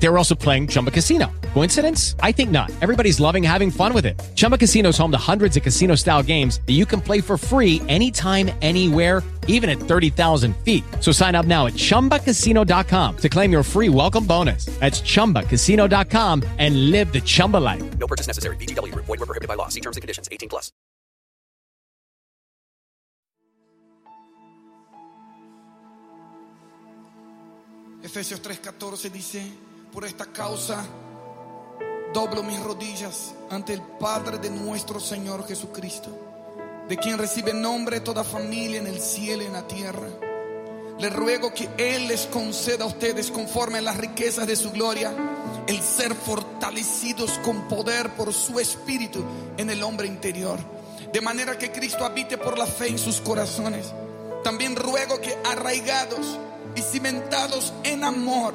They were also playing Chumba Casino. Coincidence? I think not. Everybody's loving having fun with it. Chumba Casino is home to hundreds of casino style games that you can play for free anytime, anywhere, even at 30,000 feet. So sign up now at chumbacasino.com to claim your free welcome bonus. That's chumbacasino.com and live the Chumba life. No purchase necessary. VGW Group. Void were prohibited by law. See terms and conditions. 18 plus. Efesios 3:14 dice, por esta causa doblo mis rodillas ante el Padre de nuestro Señor Jesucristo, de quien recibe nombre toda familia en el cielo y en la tierra. Le ruego que Él les conceda a ustedes, conforme a las riquezas de su gloria, el ser fortalecidos con poder por su espíritu en el hombre interior, de manera que Cristo habite por la fe en sus corazones. También ruego que arraigados y cimentados en amor,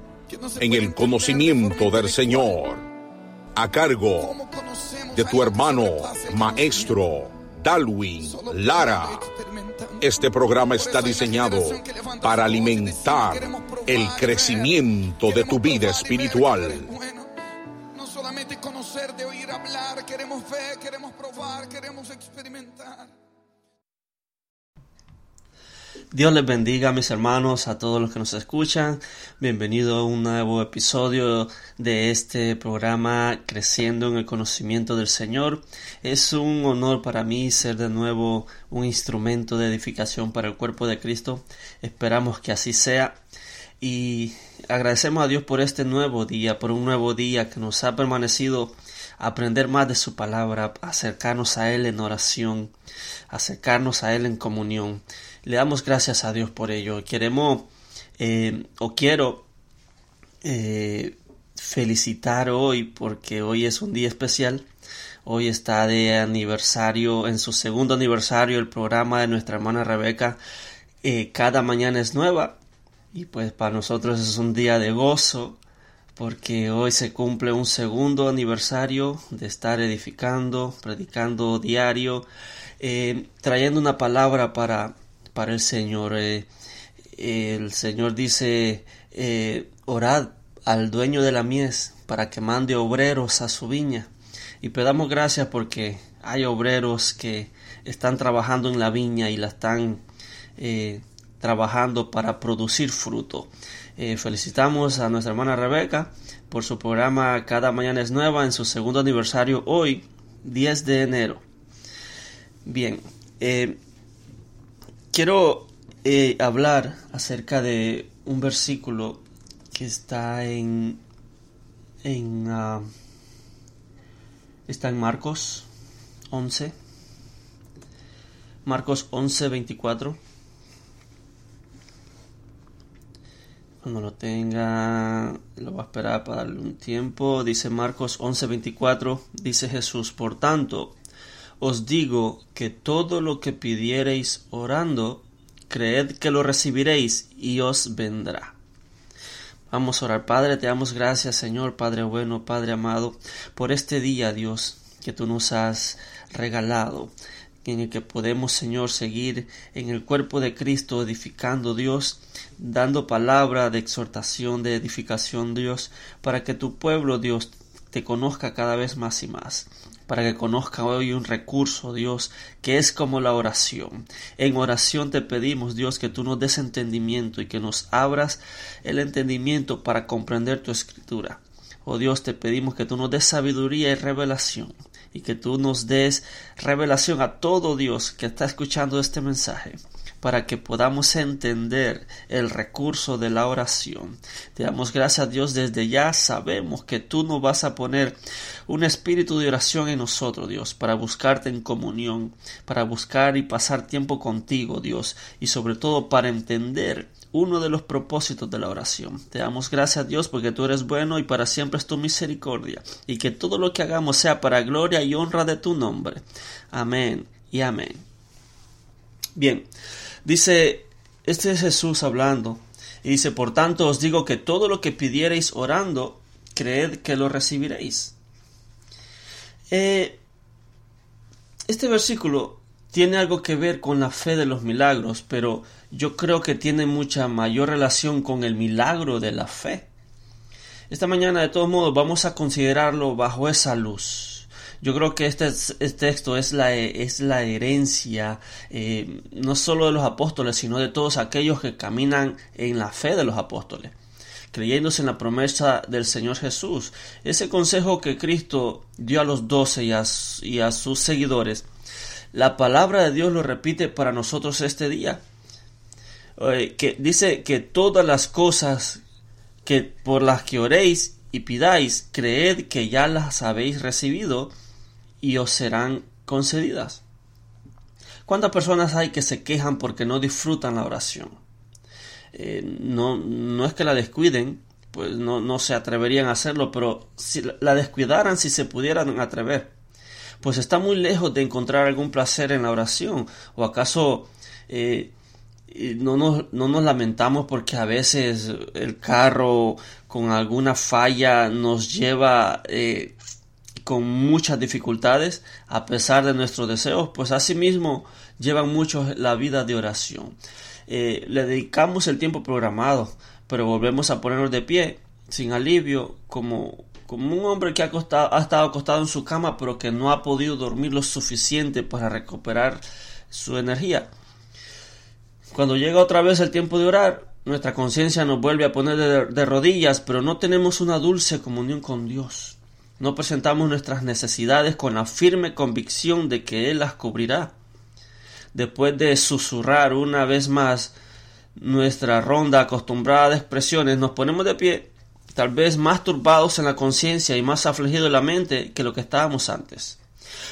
en el conocimiento del Señor, a cargo de tu hermano, maestro Dalwin Lara. Este programa está diseñado para alimentar el crecimiento de tu vida espiritual. No solamente conocer de oír hablar, queremos ver, queremos probar, queremos experimentar. Dios les bendiga, mis hermanos, a todos los que nos escuchan. Bienvenido a un nuevo episodio de este programa Creciendo en el Conocimiento del Señor. Es un honor para mí ser de nuevo un instrumento de edificación para el cuerpo de Cristo. Esperamos que así sea. Y agradecemos a Dios por este nuevo día, por un nuevo día que nos ha permanecido aprender más de su palabra, acercarnos a Él en oración, acercarnos a Él en comunión. Le damos gracias a Dios por ello. Queremos eh, o quiero eh, felicitar hoy porque hoy es un día especial. Hoy está de aniversario, en su segundo aniversario, el programa de nuestra hermana Rebeca. Eh, cada mañana es nueva y pues para nosotros es un día de gozo porque hoy se cumple un segundo aniversario de estar edificando, predicando diario, trayendo una palabra para, para el Señor. Eh, el Señor dice, eh, orad al dueño de la mies para que mande obreros a su viña. Y pedamos gracias porque hay obreros que están trabajando en la viña y la están trabajando para producir fruto. Eh, felicitamos a nuestra hermana Rebeca por su programa Cada Mañana es Nueva en su segundo aniversario hoy, 10 de enero. Bien, eh, quiero eh, hablar acerca de un versículo que está en, en uh, está en Marcos 11, Marcos 11, 24. Cuando lo tenga, lo va a esperar para darle un tiempo. Dice Marcos 11:24, dice Jesús, por tanto, os digo que todo lo que pidiereis orando, creed que lo recibiréis y os vendrá. Vamos a orar, Padre, te damos gracias, Señor, Padre bueno, Padre amado, por este día, Dios, que tú nos has regalado en el que podemos, Señor, seguir en el cuerpo de Cristo, edificando Dios, dando palabra de exhortación, de edificación, Dios, para que tu pueblo, Dios, te conozca cada vez más y más, para que conozca hoy un recurso, Dios, que es como la oración. En oración te pedimos, Dios, que tú nos des entendimiento y que nos abras el entendimiento para comprender tu escritura. Oh Dios, te pedimos que tú nos des sabiduría y revelación y que tú nos des revelación a todo Dios que está escuchando este mensaje para que podamos entender el recurso de la oración. Te damos gracias a Dios desde ya. Sabemos que tú nos vas a poner un espíritu de oración en nosotros, Dios, para buscarte en comunión, para buscar y pasar tiempo contigo, Dios, y sobre todo para entender uno de los propósitos de la oración. Te damos gracias a Dios porque tú eres bueno y para siempre es tu misericordia, y que todo lo que hagamos sea para gloria y honra de tu nombre. Amén y amén. Bien, dice, este es Jesús hablando, y dice, por tanto os digo que todo lo que pidiereis orando, creed que lo recibiréis. Eh, este versículo tiene algo que ver con la fe de los milagros, pero yo creo que tiene mucha mayor relación con el milagro de la fe. Esta mañana, de todos modos, vamos a considerarlo bajo esa luz. Yo creo que este, este texto es la, es la herencia eh, no solo de los apóstoles, sino de todos aquellos que caminan en la fe de los apóstoles creyéndose en la promesa del Señor Jesús. Ese consejo que Cristo dio a los doce y a, sus seguidores la palabra de Dios lo repite para nosotros este día. Eh, que dice que todas las cosas que por las que oréis y pidáis, creed que ya las habéis recibido y os serán concedidas. ¿Cuántas personas hay que se quejan porque no disfrutan la oración? Eh, no, no es que la descuiden, pues no, no se atreverían a hacerlo, pero si la descuidaran, si se pudieran atrever pues está muy lejos de encontrar algún placer en la oración. ¿O acaso eh, no, nos, no nos lamentamos porque a veces el carro con alguna falla nos lleva eh, con muchas dificultades a pesar de nuestros deseos? Pues asimismo llevan muchos la vida de oración. Eh, le dedicamos el tiempo programado, pero volvemos a ponernos de pie sin alivio como como un hombre que ha, ha estado acostado en su cama pero que no ha podido dormir lo suficiente para recuperar su energía. Cuando llega otra vez el tiempo de orar, nuestra conciencia nos vuelve a poner de, rodillas, pero no tenemos una dulce comunión con Dios. No presentamos nuestras necesidades con la firme convicción de que Él las cubrirá. Después de susurrar una vez más nuestra ronda acostumbrada de expresiones, nos ponemos de pie tal vez más turbados en la conciencia y más afligidos en la mente que lo que estábamos antes.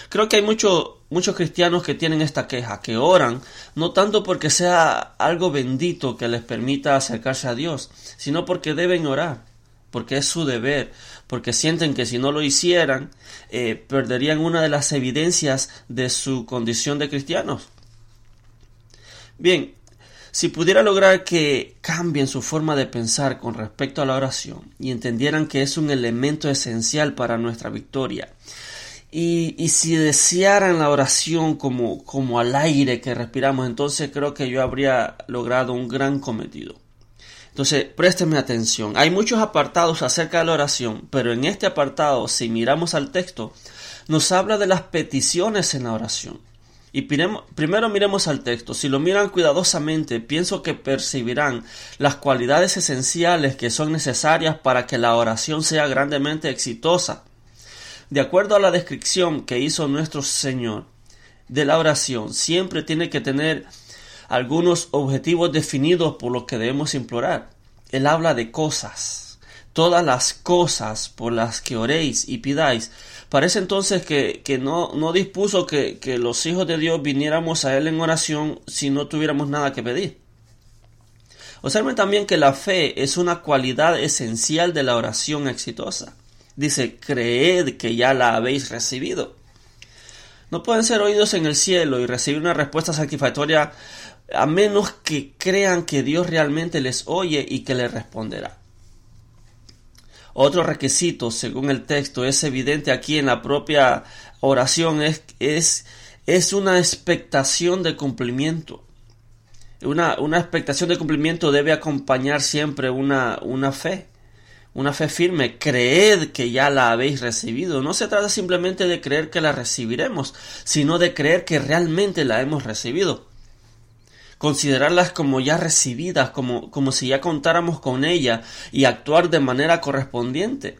Creo que hay muchos muchos cristianos que tienen esta queja, que oran no tanto porque sea algo bendito que les permita acercarse a Dios, sino porque deben orar, porque es su deber, porque sienten que si no lo hicieran, eh, perderían una de las evidencias de su condición de cristianos. Bien, si pudiera lograr que cambien su forma de pensar con respecto a la oración y entendieran que es un elemento esencial para nuestra victoria, y, y, si desearan la oración como, como al aire que respiramos, entonces creo que yo habría logrado un gran cometido. Entonces, présteme atención. Hay muchos apartados acerca de la oración, pero en este apartado, si miramos al texto, nos habla de las peticiones en la oración. Y primero miremos al texto. Si lo miran cuidadosamente, pienso que percibirán las cualidades esenciales que son necesarias para que la oración sea grandemente exitosa. De acuerdo a la descripción que hizo nuestro Señor de la oración, siempre tiene que tener algunos objetivos definidos por los que debemos implorar. Él habla de cosas. Todas las cosas por las que oréis y pidáis Parece entonces que, no, no, dispuso que, que los hijos de Dios viniéramos a Él en oración si no tuviéramos nada que pedir. Observen también que la fe es una cualidad esencial de la oración exitosa. Dice, creed que ya la habéis recibido. No pueden ser oídos en el cielo y recibir una respuesta satisfactoria a menos que crean que Dios realmente les oye y que les responderá. Otro requisito, según el texto, es evidente aquí en la propia oración, es, es, es una expectación de cumplimiento. Una, una, expectación de cumplimiento debe acompañar siempre una, una fe, una fe firme. Creed que ya la habéis recibido. No se trata simplemente de creer que la recibiremos, sino de creer que realmente la hemos recibido considerarlas como ya recibidas, como, como si ya contáramos con ella y actuar de manera correspondiente.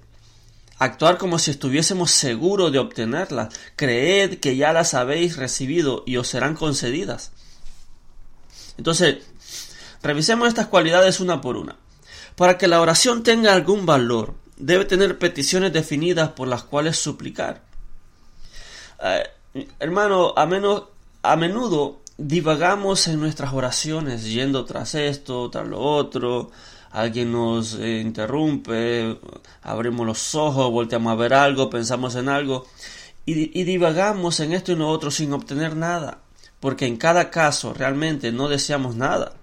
Actuar como si estuviésemos seguros de obtenerlas. Creed que ya las habéis recibido y os serán concedidas. Entonces, revisemos estas cualidades una por una. Para que la oración tenga algún valor, debe tener peticiones definidas por las cuales suplicar. Eh, hermano, a, menos, a menudo divagamos en nuestras oraciones, yendo tras esto, tras lo otro, alguien nos eh, interrumpe, abrimos los ojos, volteamos a ver algo, pensamos en algo, y, y divagamos en esto y en lo otro sin obtener nada, porque en cada caso realmente no deseamos nada.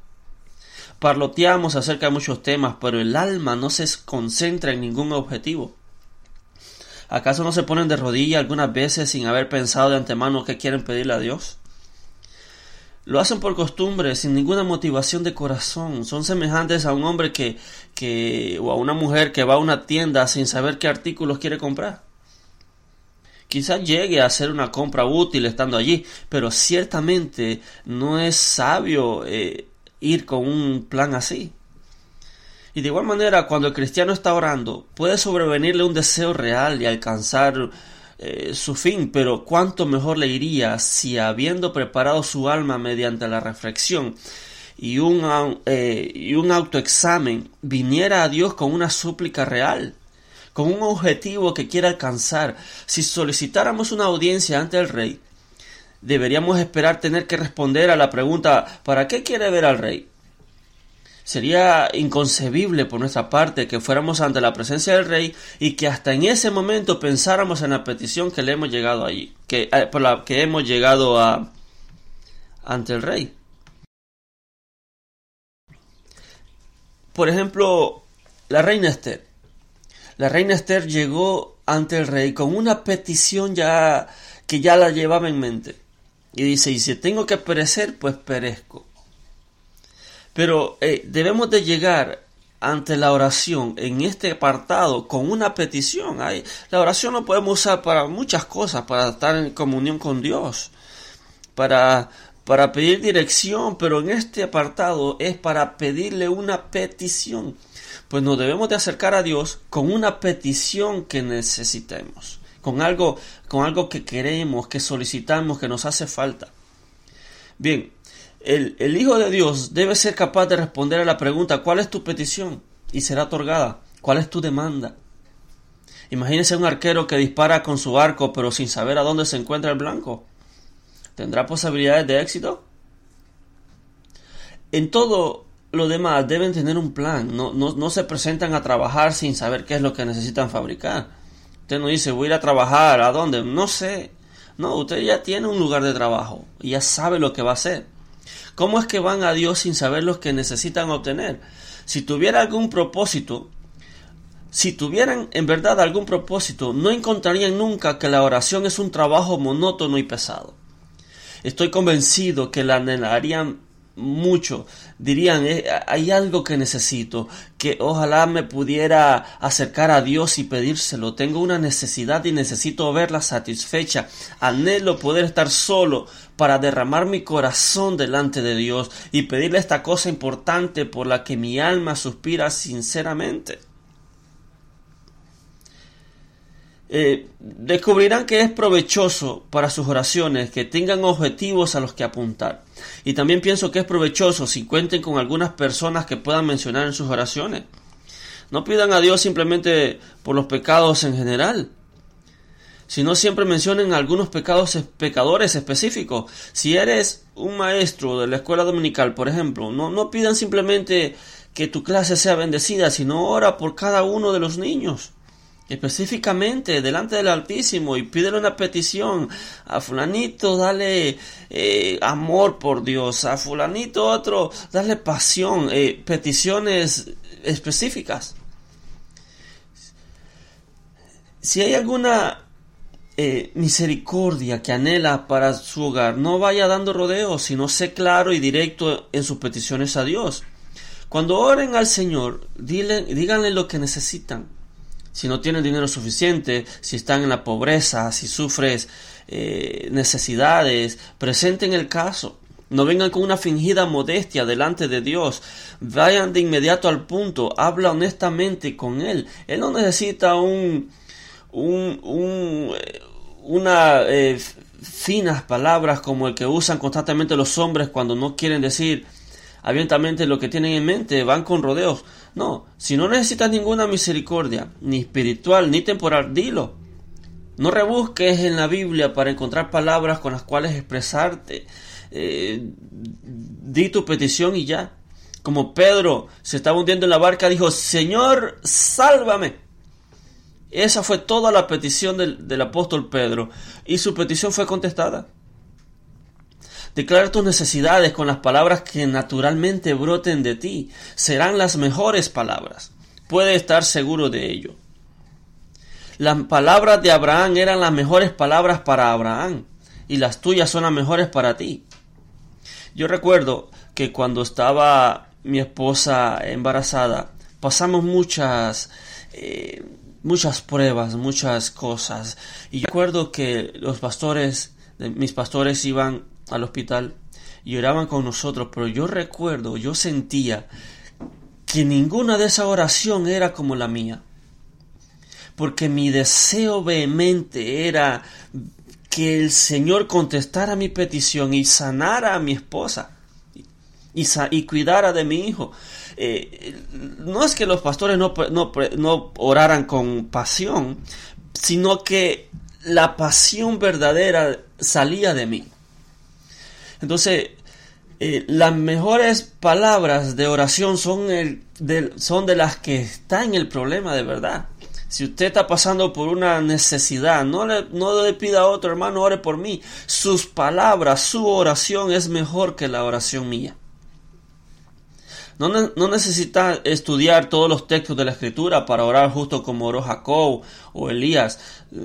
Parloteamos acerca de muchos temas, pero el alma no se concentra en ningún objetivo. ¿Acaso no se ponen de rodillas algunas veces sin haber pensado de antemano qué quieren pedirle a Dios? Lo hacen por costumbre, sin ninguna motivación de corazón. Son semejantes a un hombre que, que o a una mujer que va a una tienda sin saber qué artículos quiere comprar. Quizás llegue a hacer una compra útil estando allí, pero ciertamente no es sabio eh, ir con un plan así. Y de igual manera, cuando el cristiano está orando, puede sobrevenirle un deseo real y alcanzar eh, su fin, pero cuánto mejor le iría si habiendo preparado su alma mediante la reflexión y un, eh, y un autoexamen, viniera a Dios con una súplica real, con un objetivo que quiera alcanzar. Si solicitáramos una audiencia ante el rey, deberíamos esperar tener que responder a la pregunta ¿para qué quiere ver al rey? Sería inconcebible por nuestra parte que fuéramos ante la presencia del rey y que hasta en ese momento pensáramos en la petición que le hemos llegado allí, que, eh, por la que hemos llegado a ante el rey. Por ejemplo, la reina Esther. La reina Esther llegó ante el rey con una petición ya que ya la llevaba en mente. Y dice, y si tengo que perecer, pues perezco. Pero eh, debemos de llegar ante la oración en este apartado con una petición. la oración lo podemos usar para muchas cosas, para estar en comunión con Dios, para, para pedir dirección, pero en este apartado es para pedirle una petición. Pues nos debemos de acercar a Dios con una petición que necesitemos con algo, con algo que queremos, que solicitamos, que nos hace falta. Bien, el, Hijo de Dios debe ser capaz de responder a la pregunta ¿cuál es tu petición? y será otorgada. ¿Cuál es tu demanda? Imagínese un arquero que dispara con su arco pero sin saber a dónde se encuentra el blanco. ¿Tendrá posibilidades de éxito? En todo lo demás deben tener un plan, no, no, no se presentan a trabajar sin saber qué es lo que necesitan fabricar. Usted no dice, voy a ir a trabajar, ¿a dónde? No sé. No, usted ya tiene un lugar de trabajo y ya sabe lo que va a hacer. ¿Cómo es que van a Dios sin saber lo que necesitan obtener? Si tuviera algún propósito, si tuvieran en verdad algún propósito, no encontrarían nunca que la oración es un trabajo monótono y pesado. Estoy convencido que la anhelarían mucho. Dirían, eh, hay algo que necesito, que ojalá me pudiera acercar a Dios y pedírselo. Tengo una necesidad y necesito verla satisfecha. Anhelo poder estar solo para derramar mi corazón delante de Dios y pedirle esta cosa importante por la que mi alma suspira sinceramente. Eh, descubrirán que es provechoso para sus oraciones que tengan objetivos a los que apuntar. Y también pienso que es provechoso si cuenten con algunas personas que puedan mencionar en sus oraciones. No pidan a Dios simplemente por los pecados en general, sino siempre mencionen algunos pecados pecadores específicos. Si eres un maestro de la escuela dominical, por ejemplo, no, no pidan simplemente que tu clase sea bendecida, sino ora por cada uno de los niños específicamente delante del Altísimo y pídele una petición a fulanito dale eh, amor por Dios a fulanito otro dale pasión eh, peticiones específicas. Si hay alguna eh, misericordia que anhela para su hogar no vaya dando rodeos sino sé claro y directo en sus peticiones a Dios. Cuando oren al Señor díganle lo que necesitan si no tienen dinero suficiente, si están en la pobreza, si sufres eh, necesidades, presenten el caso. No vengan con una fingida modestia delante de Dios. Vayan de inmediato al punto. Habla honestamente con Él. Él no necesita un, un, un eh, una eh, finas palabras como el que usan constantemente los hombres cuando no quieren decir abiertamente lo que tienen en mente, van con rodeos. No, si no necesitas ninguna misericordia, ni espiritual, ni temporal, dilo. No rebusques en la Biblia para encontrar palabras con las cuales expresarte. Eh, di tu petición y ya. Como Pedro se estaba hundiendo en la barca, dijo, Señor, sálvame. Esa fue toda la petición del, del apóstol Pedro. Y su petición fue contestada. Declara tus necesidades con las palabras que naturalmente broten de ti. Serán las mejores palabras. Puede estar seguro de ello. Las palabras de Abraham eran las mejores palabras para Abraham y las tuyas son las mejores para ti. Yo recuerdo que cuando estaba mi esposa embarazada, pasamos muchas, eh, muchas pruebas, muchas cosas. Y yo recuerdo que los pastores, mis pastores iban al hospital y oraban con nosotros, pero yo recuerdo, yo sentía que ninguna de esa oración era como la mía. Porque mi deseo vehemente era que el Señor contestara mi petición y sanara a mi esposa y, y cuidara de mi hijo. Eh, no es que los pastores no, no, no oraran con pasión, sino que la pasión verdadera salía de mí. Entonces, eh, las mejores palabras de oración son, el, de, son de las que está en el problema de verdad. Si usted está pasando por una necesidad, no le, no le pida a otro hermano, ore por mí. Sus palabras, su oración es mejor que la oración mía. No, necesita estudiar todos los textos de la escritura para orar justo como oró Jacob o Elías.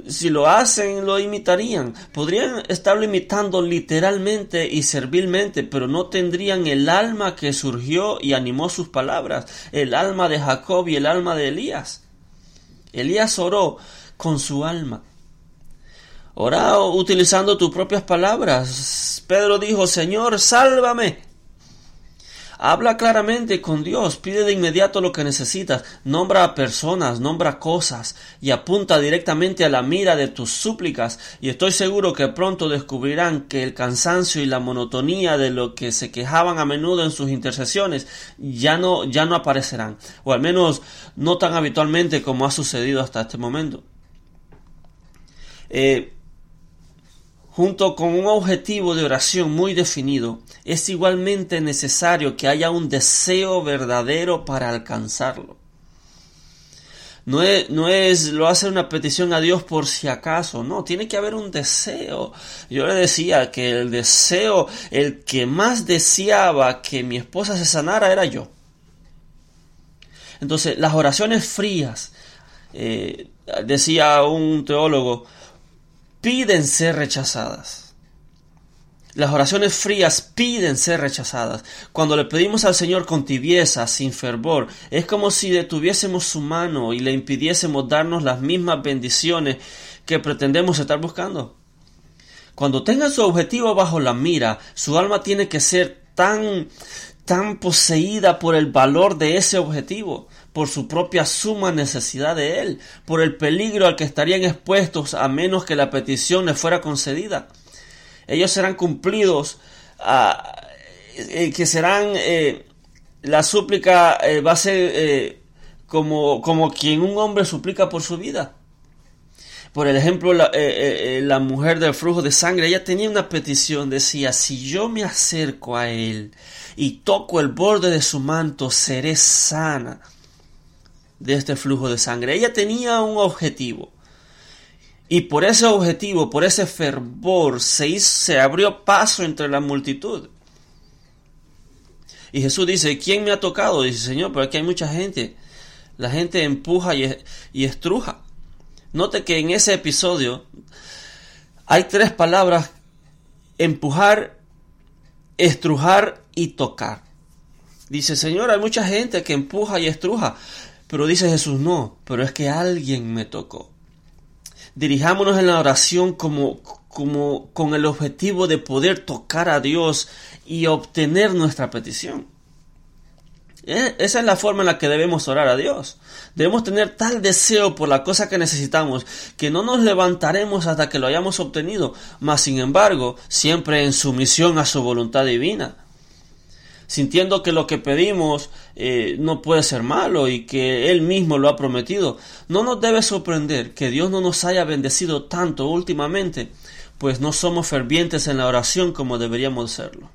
Si lo hacen, lo imitarían. Podrían estarlo imitando literalmente y servilmente, pero no tendrían el alma que surgió y animó sus palabras, el alma de Jacob y el alma de Elías. Elías oró con su alma. Ora utilizando tus propias palabras. Pedro dijo, Señor, sálvame. Habla claramente con Dios, pide de inmediato lo que necesitas, nombra a personas, nombra cosas y apunta directamente a la mira de tus súplicas y estoy seguro que pronto descubrirán que el cansancio y la monotonía de lo que se quejaban a menudo en sus intercesiones ya no, ya no aparecerán, o al menos no tan habitualmente como ha sucedido hasta este momento. Eh, junto con un objetivo de oración muy definido, es igualmente necesario que haya un deseo verdadero para alcanzarlo. No es, no es lo hace una petición a Dios por si acaso, no, tiene que haber un deseo. Yo le decía que el deseo, el que más deseaba que mi esposa se sanara era yo. Entonces, las oraciones frías, eh, decía un teólogo, piden ser rechazadas. Las oraciones frías piden ser rechazadas. Cuando le pedimos al Señor con tibieza, sin fervor, es como si detuviésemos su mano y le impidiésemos darnos las mismas bendiciones que pretendemos estar buscando. Cuando tenga su objetivo bajo la mira, su alma tiene que ser tan tan poseída por el valor de ese objetivo, por su propia suma necesidad de él, por el peligro al que estarían expuestos a menos que la petición les fuera concedida. Ellos serán cumplidos, ah, eh, que serán, eh, la súplica eh, va a ser como, como quien un hombre suplica por su vida. Por ejemplo, la, la, mujer del flujo de sangre, ella tenía una petición, decía, si yo me acerco a él y toco el borde de su manto, seré sana de este flujo de sangre. Ella tenía un objetivo. Y por ese objetivo, por ese fervor, se, se abrió paso entre la multitud. Y Jesús dice, ¿quién me ha tocado? Dice, Señor, pero aquí hay mucha gente. La gente empuja y, y estruja. Note que en ese episodio hay tres palabras, empujar, estrujar y tocar. Dice, Señor, hay mucha gente que empuja y estruja. Pero dice Jesús, no, pero es que alguien me tocó. Dirijámonos en la oración como, como con el objetivo de poder tocar a Dios y obtener nuestra petición. E, esa es la forma en la que debemos orar a Dios. Debemos tener tal deseo por la cosa que necesitamos que no nos levantaremos hasta que lo hayamos obtenido, mas sin embargo, siempre en sumisión a su voluntad divina. Sintiendo que lo que pedimos eh, no puede ser malo y que Él mismo lo ha prometido. No nos debe sorprender que Dios no nos haya bendecido tanto últimamente, pues no somos fervientes en la oración como deberíamos serlo.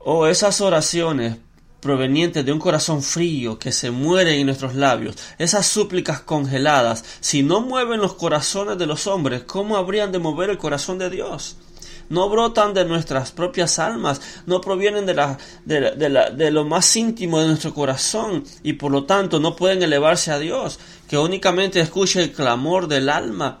O esas oraciones provenientes de un corazón frío que se muere en nuestros labios, esas súplicas congeladas, si no mueven los corazones de los hombres, ¿cómo habrían de mover el corazón de Dios? No brotan de nuestras propias almas, no provienen de, lo más íntimo de nuestro corazón y por lo tanto no pueden elevarse a Dios, que únicamente escuche el clamor del alma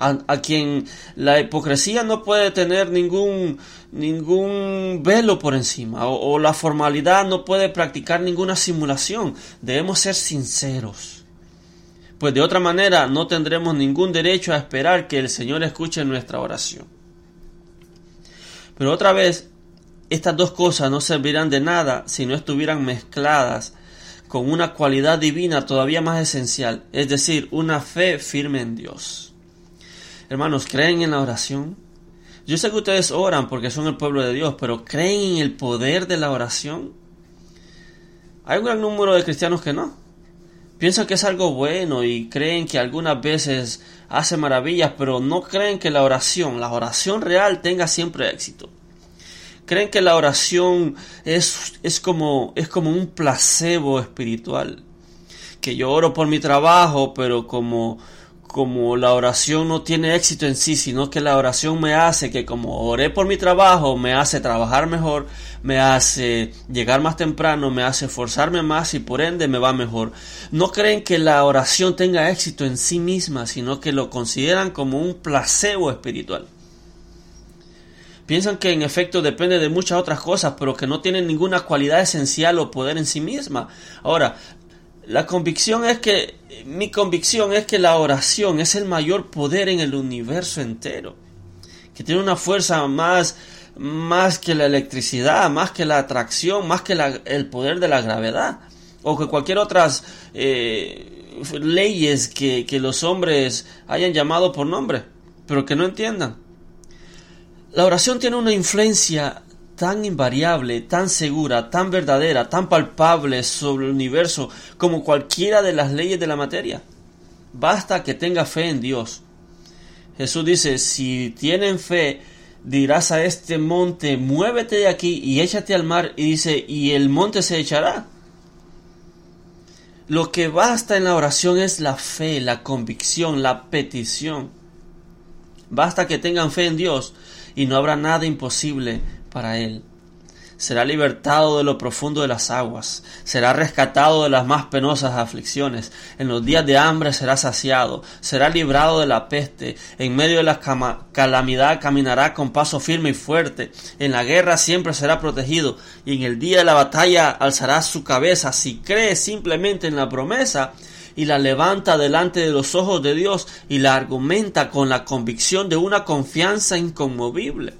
a, quien la hipocresía no puede tener ningún, ningún velo por encima o, la formalidad no puede practicar ninguna simulación. Debemos ser sinceros. Pues de otra manera no tendremos ningún derecho a esperar que el Señor escuche nuestra oración. Pero otra vez, estas dos cosas no servirán de nada si no estuvieran mezcladas con una cualidad divina todavía más esencial, es decir, una fe firme en Dios. Hermanos, ¿creen en la oración? Yo sé que ustedes oran porque son el pueblo de Dios, pero ¿creen en el poder de la oración? Hay un gran número de cristianos que no. Piensan que es algo bueno y creen que algunas veces hace maravillas, pero no creen que la oración, la oración real, tenga siempre éxito. Creen que la oración es, es, como, es como un placebo espiritual. Que yo oro por mi trabajo, pero como como la oración no tiene éxito en sí, sino que la oración me hace que como oré por mi trabajo, me hace trabajar mejor, me hace llegar más temprano, me hace esforzarme más y por ende me va mejor. No creen que la oración tenga éxito en sí misma, sino que lo consideran como un placebo espiritual. Piensan que en efecto depende de muchas otras cosas, pero que no tienen ninguna cualidad esencial o poder en sí misma. Ahora, la convicción es que, mi convicción es que la oración es el mayor poder en el universo entero, que tiene una fuerza más, más que la electricidad, más que la atracción, más que el poder de la gravedad, o que cualquier otras eh, leyes que, que los hombres hayan llamado por nombre, pero que no entiendan. La oración tiene una influencia tan invariable, tan segura, tan verdadera, tan palpable sobre el universo como cualquiera de las leyes de la materia. Basta que tenga fe en Dios. Jesús dice, si tienen fe, dirás a este monte, muévete de aquí y échate al mar, y dice, y el monte se echará. Lo que basta en la oración es la fe, la convicción, la petición. Basta que tengan fe en Dios y no habrá nada imposible para él. Será libertado de lo profundo de las aguas, será rescatado de las más penosas aflicciones, en los días de hambre será saciado, será librado de la peste, en medio de la calamidad caminará con paso firme y fuerte, en la guerra siempre será protegido, y en el día de la batalla alzará su cabeza si cree simplemente en la promesa y la levanta delante de los ojos de Dios y la argumenta con la convicción de una confianza inconmovible.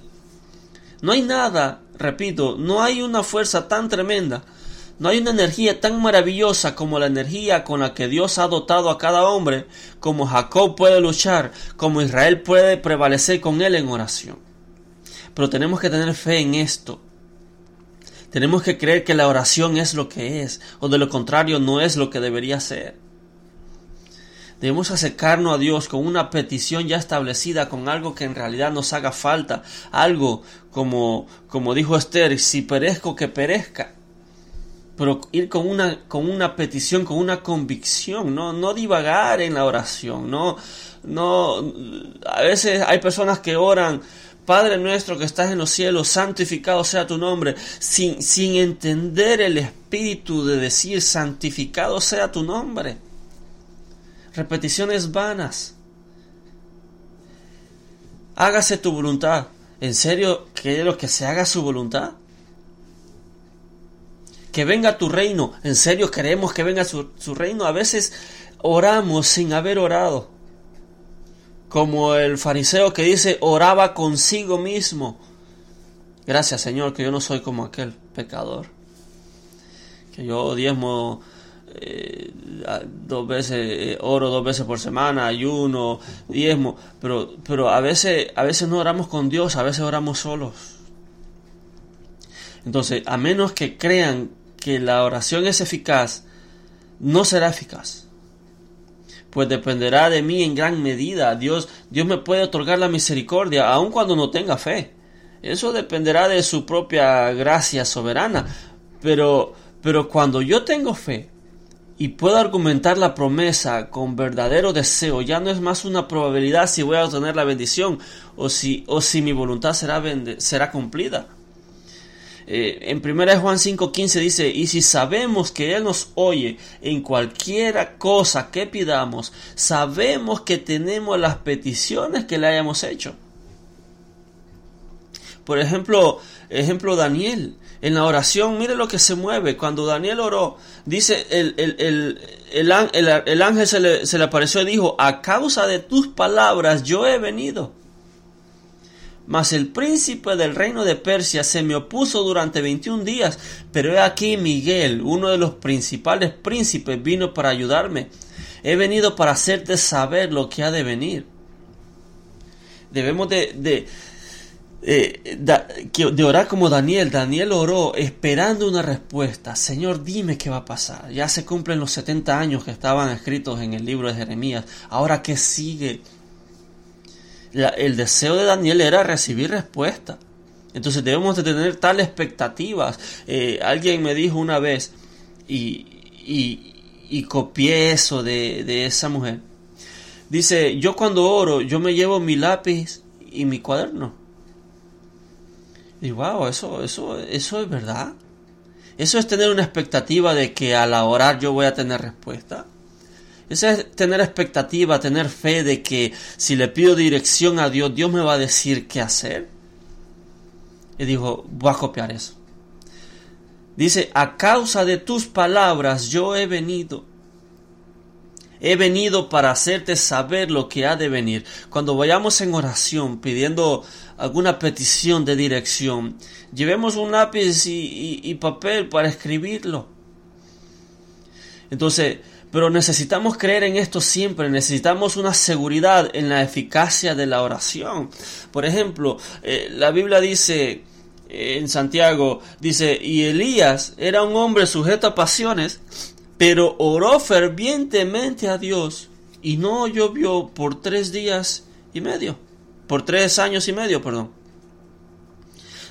No hay nada, repito, no hay una fuerza tan tremenda, no hay una energía tan maravillosa como la energía con la que Dios ha dotado a cada hombre, como Jacob puede luchar, como Israel puede prevalecer con él en oración. Pero tenemos que tener fe en esto. Tenemos que creer que la oración es lo que es, o de lo contrario no es lo que debería ser. Debemos acercarnos a Dios con una petición ya establecida, con algo que en realidad nos haga falta, algo como, como dijo Esther, si perezco que perezca. Pero ir con una, con una petición, con una convicción, no, no divagar en la oración, no, no, a veces hay personas que oran, Padre nuestro que estás en los cielos, santificado sea tu nombre, sin, sin entender el espíritu de decir santificado sea tu nombre repeticiones vanas. Hágase tu voluntad. ¿En serio lo que se haga su voluntad? Que venga tu reino. ¿En serio queremos que venga su, su reino? A veces oramos sin haber orado. Como el fariseo que dice oraba consigo mismo. Gracias Señor que yo no soy como aquel pecador. Que yo diezmo eh, dos veces eh, oro dos veces por semana ayuno diezmo pero pero a veces a veces no oramos con Dios a veces oramos solos Entonces, a menos que crean que la oración es eficaz, no será eficaz. Pues dependerá de mí en gran medida. Dios, Dios me puede otorgar la misericordia, aun cuando no tenga fe. Eso dependerá de su propia gracia soberana. Pero, pero cuando yo tengo fe y puedo argumentar la promesa con verdadero deseo, ya no es más una probabilidad si voy a obtener la bendición o si, o si mi voluntad será, será cumplida. Eh, en 1 Juan 5:15 dice, y si sabemos que Él nos oye en cualquier cosa que pidamos, sabemos que tenemos las peticiones que le hayamos hecho. Por ejemplo, ejemplo Daniel, en la oración, mire lo que se mueve. Cuando Daniel oró, dice, el, el, ángel se le, se le apareció y dijo, a causa de tus palabras yo he venido. Mas el príncipe del reino de Persia se me opuso durante 21 días, pero he aquí Miguel, uno de los principales príncipes, vino para ayudarme. He venido para hacerte saber lo que ha de venir. Debemos de, de, eh, de orar como Daniel. Daniel oró esperando una respuesta. Señor, dime qué va a pasar. Ya se cumplen los 70 años que estaban escritos en el libro de Jeremías. Ahora, ¿qué sigue? el deseo de Daniel era recibir respuesta. Entonces debemos de tener tales expectativas. Eh, alguien me dijo una vez, y, y, copié eso de, esa mujer. Dice, yo cuando oro, yo me llevo mi lápiz y mi cuaderno. Y wow, eso, eso, eso es verdad. Eso es tener una expectativa de que al orar yo voy a tener respuesta. Eso es tener expectativa, tener fe de que si le pido dirección a Dios, Dios me va a decir qué hacer. Y dijo, voy a copiar eso. Dice, a causa de tus palabras yo he venido. He venido para hacerte saber lo que ha de venir. Cuando vayamos en oración pidiendo alguna petición de dirección, llevemos un lápiz y, papel para escribirlo. Entonces, pero necesitamos creer en esto siempre, necesitamos una seguridad en la eficacia de la oración. Por ejemplo, eh, la Biblia dice eh, en Santiago, dice, y Elías era un hombre sujeto a pasiones, pero oró fervientemente a Dios y no llovió por tres días y medio, por tres años y medio, perdón.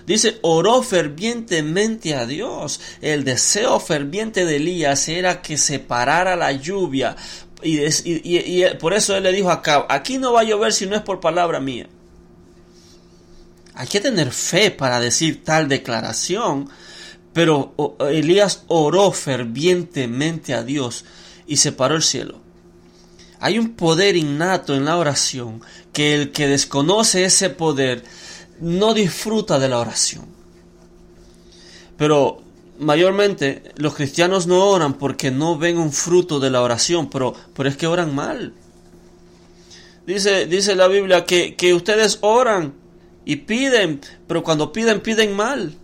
Dice, oró fervientemente a Dios. El deseo ferviente de Elías era que se parara la lluvia. Y, por eso él le dijo acá, aquí no va a llover si no es por palabra mía. Hay que tener fe para decir tal declaración. Pero Elías oró fervientemente a Dios y se paró el cielo. Hay un poder innato en la oración que el que desconoce ese poder no disfruta de la oración. Pero mayormente los cristianos no oran porque no ven un fruto de la oración, pero, pero es que oran mal. Dice, dice la Biblia que, que ustedes oran y piden, pero cuando piden, piden mal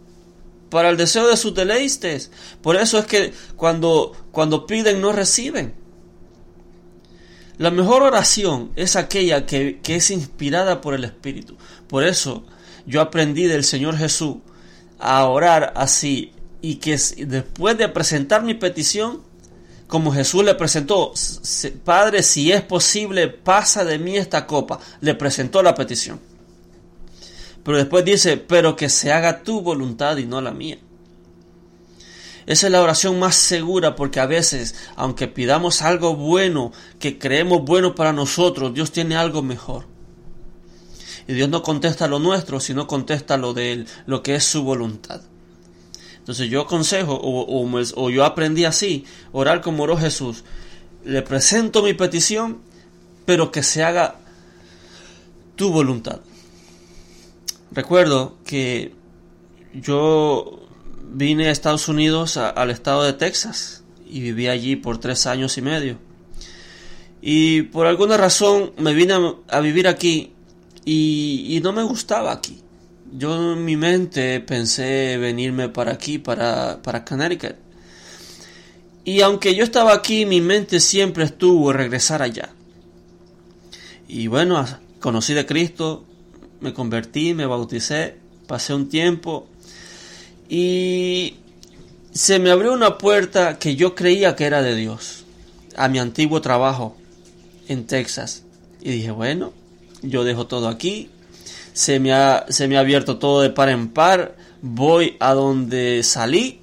para el deseo de sus deleites. Por eso es que cuando, cuando piden no reciben. La mejor oración es aquella que, que, es inspirada por el Espíritu. Por eso yo aprendí del Señor Jesús a orar así y que después de presentar mi petición, como Jesús le presentó, Padre, si es posible, pasa de mí esta copa, le presentó la petición. Pero después dice, pero que se haga tu voluntad y no la mía. Esa es la oración más segura porque a veces, aunque pidamos algo bueno, que creemos bueno para nosotros, Dios tiene algo mejor. Y Dios no contesta lo nuestro, sino contesta lo de Él, lo que es su voluntad. Entonces yo aconsejo, o, o, yo aprendí así, orar como oró Jesús. Le presento mi petición, pero que se haga tu voluntad. Recuerdo que yo vine a Estados Unidos, al estado de Texas, y viví allí por tres años y medio. Y por alguna razón me vine a vivir aquí y, no me gustaba aquí. Yo en mi mente pensé venirme para aquí, para, para Connecticut. Y aunque yo estaba aquí, mi mente siempre estuvo regresar allá. Y bueno, conocí de Cristo, me convertí, me bauticé, pasé un tiempo y se me abrió una puerta que yo creía que era de Dios, a mi antiguo trabajo en Texas. Y dije, bueno, yo dejo todo aquí, se me ha, se me ha abierto todo de par en par, voy a donde salí,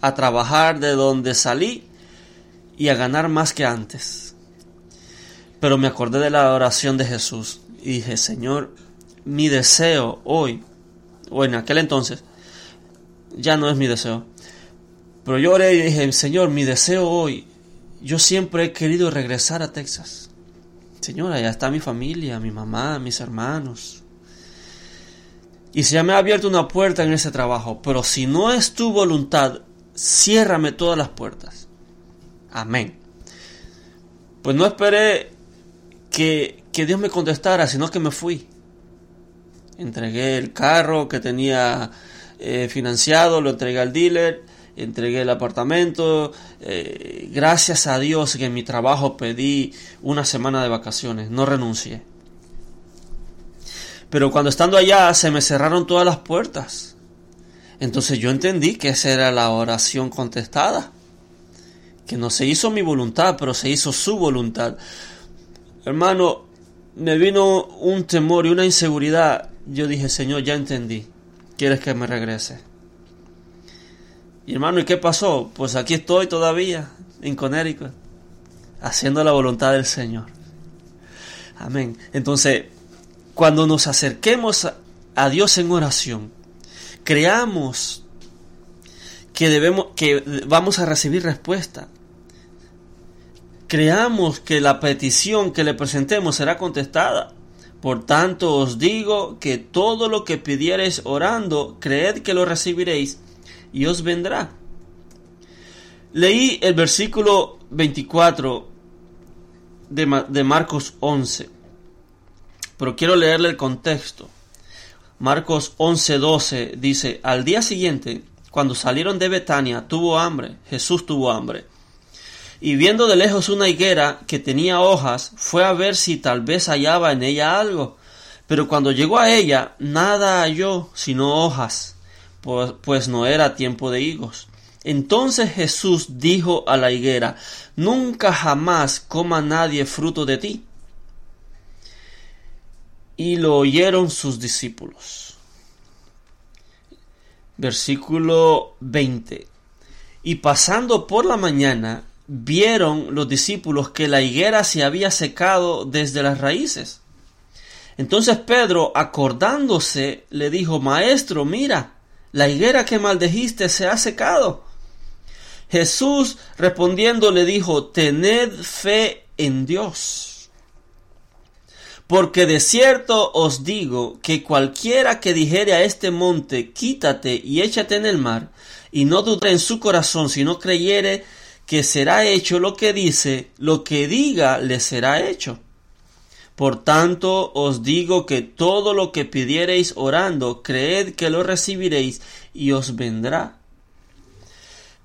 a trabajar de donde salí y a ganar más que antes. Pero me acordé de la oración de Jesús y dije, Señor, mi deseo hoy, o en aquel entonces, ya no es mi deseo. Pero yo oré y dije, Señor, mi deseo hoy, yo siempre he querido regresar a Texas. Señor, allá está mi familia, mi mamá, mis hermanos. Y se me ha abierto una puerta en ese trabajo, pero si no es tu voluntad, ciérrame todas las puertas. Amén. Pues no esperé que, que Dios me contestara, sino que me fui. Entregué el carro que tenía eh, financiado, lo entregué al dealer, entregué el apartamento. Eh, gracias a Dios que en mi trabajo pedí una semana de vacaciones, no renuncié. Pero cuando estando allá se me cerraron todas las puertas. Entonces yo entendí que esa era la oración contestada. Que no se hizo mi voluntad, pero se hizo su voluntad. Hermano, me vino un temor y una inseguridad. Yo dije, Señor, ya entendí. ¿Quieres que me regrese? Y hermano, ¿y qué pasó? Pues aquí estoy todavía, en Connecticut, haciendo la voluntad del Señor. Amén. Entonces, cuando nos acerquemos a Dios en oración, creamos que debemos que vamos a recibir respuesta. Creamos que la petición que le presentemos será contestada. Por tanto os digo que todo lo que pidiereis orando, creed que lo recibiréis y os vendrá. Leí el versículo 24 de, de Marcos 11, pero quiero leerle el contexto. Marcos 11:12 dice, al día siguiente, cuando salieron de Betania, tuvo hambre, Jesús tuvo hambre. Y viendo de lejos una higuera que tenía hojas, fue a ver si tal vez hallaba en ella algo. Pero cuando llegó a ella, nada halló sino hojas, pues, pues no era tiempo de higos. Entonces Jesús dijo a la higuera, Nunca jamás coma nadie fruto de ti. Y lo oyeron sus discípulos. Versículo 20. Y pasando por la mañana, vieron los discípulos que la higuera se había secado desde las raíces. Entonces Pedro, acordándose, le dijo, Maestro, mira, la higuera que maldejiste se ha secado. Jesús respondiendo le dijo, Tened fe en Dios. Porque de cierto os digo que cualquiera que dijere a este monte, quítate y échate en el mar, y no dude en su corazón, sino creyere que será hecho lo que dice, lo que diga le será hecho. Por tanto os digo que todo lo que pidiereis orando, creed que lo recibiréis y os vendrá.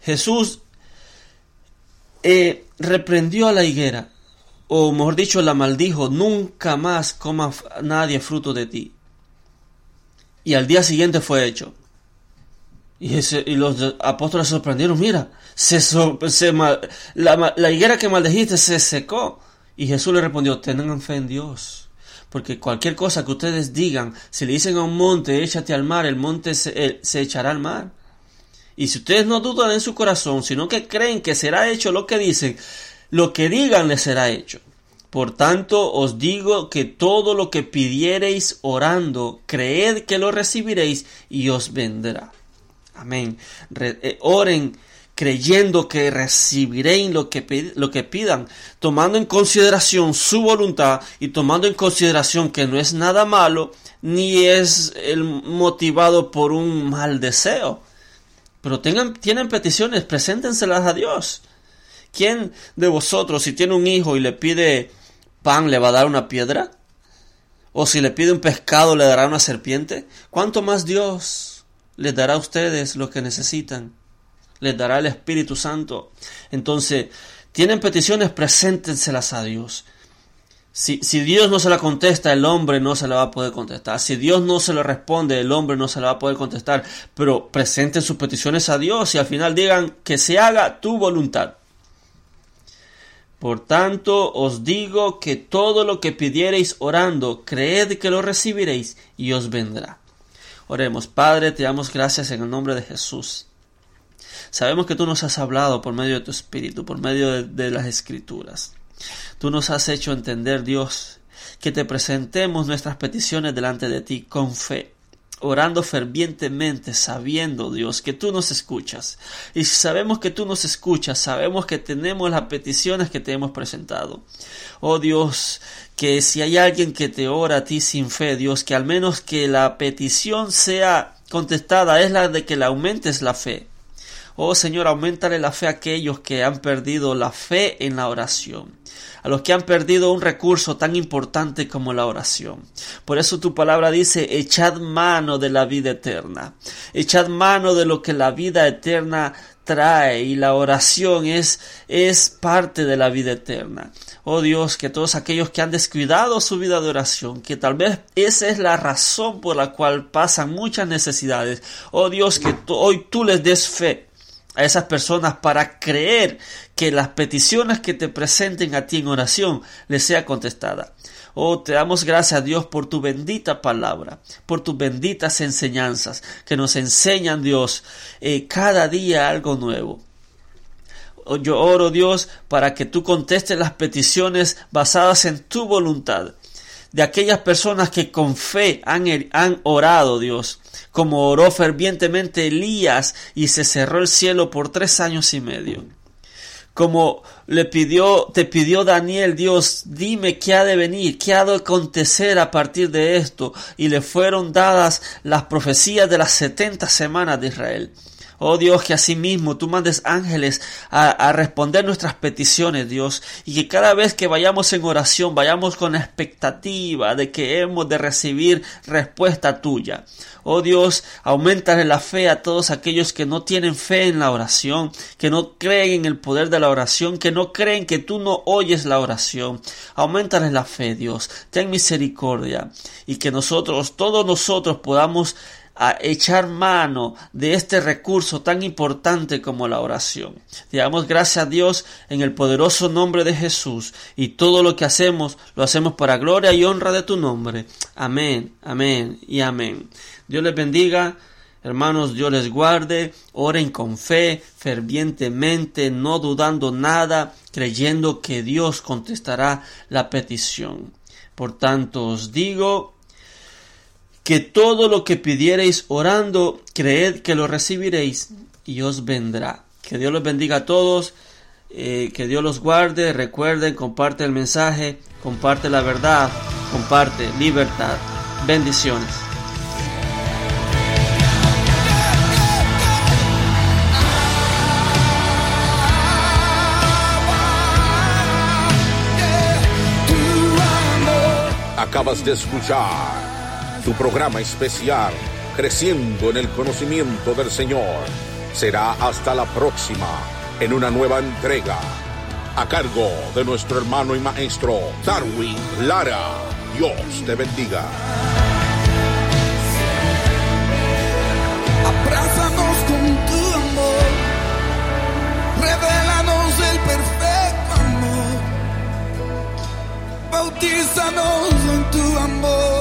Jesús eh, reprendió a la higuera, o mejor dicho, la maldijo, nunca más coma nadie fruto de ti. Y al día siguiente fue hecho. Y, los apóstoles se sorprendieron, mira, se, la, la, higuera que maldejiste se secó. Y Jesús le respondió, tengan fe en Dios. Porque cualquier cosa que ustedes digan, si le dicen a un monte, échate al mar, el monte se, se echará al mar. Y si ustedes no dudan en su corazón, sino que creen que será hecho lo que dicen, lo que digan les será hecho. Por tanto, os digo que todo lo que pidiereis orando, creed que lo recibiréis y os vendrá. Amén. Eh, oren creyendo que recibiréis lo que, lo que pidan, tomando en consideración su voluntad y tomando en consideración que no es nada malo, ni es el motivado por un mal deseo. Pero tengan, tienen peticiones, preséntenselas a Dios. ¿Quién de vosotros, si tiene un hijo y le pide pan, le va a dar una piedra? ¿O si le pide un pescado, le dará una serpiente? ¿Cuánto más Dios les dará a ustedes lo que necesitan. Les dará el Espíritu Santo. Entonces, tienen peticiones, preséntenselas a Dios. Si, si, Dios no se la contesta, el hombre no se la va a poder contestar. Si Dios no se lo responde, el hombre no se la va a poder contestar. Pero presenten sus peticiones a Dios y al final digan que se haga tu voluntad. Por tanto, os digo que todo lo que pidiereis orando, creed que lo recibiréis y os vendrá. Oremos, Padre, te damos gracias en el nombre de Jesús. Sabemos que tú nos has hablado por medio de tu Espíritu, por medio de, de las Escrituras. Tú nos has hecho entender, Dios, que te presentemos nuestras peticiones delante de ti con fe, orando fervientemente, sabiendo, Dios, que tú nos escuchas. Y si sabemos que tú nos escuchas, sabemos que tenemos las peticiones que te hemos presentado. Oh Dios, que si hay alguien que te ora a ti sin fe, Dios, que al menos que la petición sea contestada es la de que le aumentes la fe. Oh Señor, aumentale la fe a aquellos que han perdido la fe en la oración, a los que han perdido un recurso tan importante como la oración. Por eso tu palabra dice, echad mano de la vida eterna, echad mano de lo que la vida eterna trae y la oración es, es parte de la vida eterna. Oh Dios, que todos aquellos que han descuidado su vida de oración, que tal vez esa es la razón por la cual pasan muchas necesidades. Oh Dios, que hoy tú les des fe a esas personas para creer que las peticiones que te presenten a ti en oración les sea contestada. Oh, te damos gracias a Dios por tu bendita palabra, por tus benditas enseñanzas que nos enseñan, Dios, eh, cada día algo nuevo. Oh, yo oro, Dios, para que tú contestes las peticiones basadas en tu voluntad de aquellas personas que con fe han, han orado, Dios, como oró fervientemente Elías y se cerró el cielo por tres años y medio. Como le pidió, te pidió Daniel, Dios, dime qué ha de venir, qué ha de acontecer a partir de esto. Y le fueron dadas las profecías de las setenta semanas de Israel. Oh Dios, que asimismo tú mandes ángeles a, responder nuestras peticiones, Dios, y que cada vez que vayamos en oración vayamos con expectativa de que hemos de recibir respuesta tuya. Oh Dios, aumentale la fe a todos aquellos que no tienen fe en la oración, que no creen en el poder de la oración, que no creen que tú no oyes la oración. Aumentales la fe, Dios. Ten misericordia y que nosotros, todos nosotros podamos a echar mano de este recurso tan importante como la oración. Te damos gracias a Dios en el poderoso nombre de Jesús y todo lo que hacemos lo hacemos para gloria y honra de tu nombre. Amén, amén y amén. Dios les bendiga. Hermanos, Dios les guarde, oren con fe, fervientemente, no dudando nada, creyendo que Dios contestará la petición. Por tanto os digo, que todo lo que pidiereis orando, creed que lo recibiréis y os vendrá. Que Dios los bendiga a todos, eh, que Dios los guarde, recuerden, comparte el mensaje, comparte la verdad, comparte libertad. Bendiciones. Acabas de escuchar tu programa especial, Creciendo en el Conocimiento del Señor. Será hasta la próxima, en una nueva entrega, a cargo de nuestro hermano y maestro, Darwin Lara. Dios te bendiga. Abrázanos con tu amor, revelanos el perfecto amor, bautízanos en tu amor.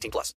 18 plus.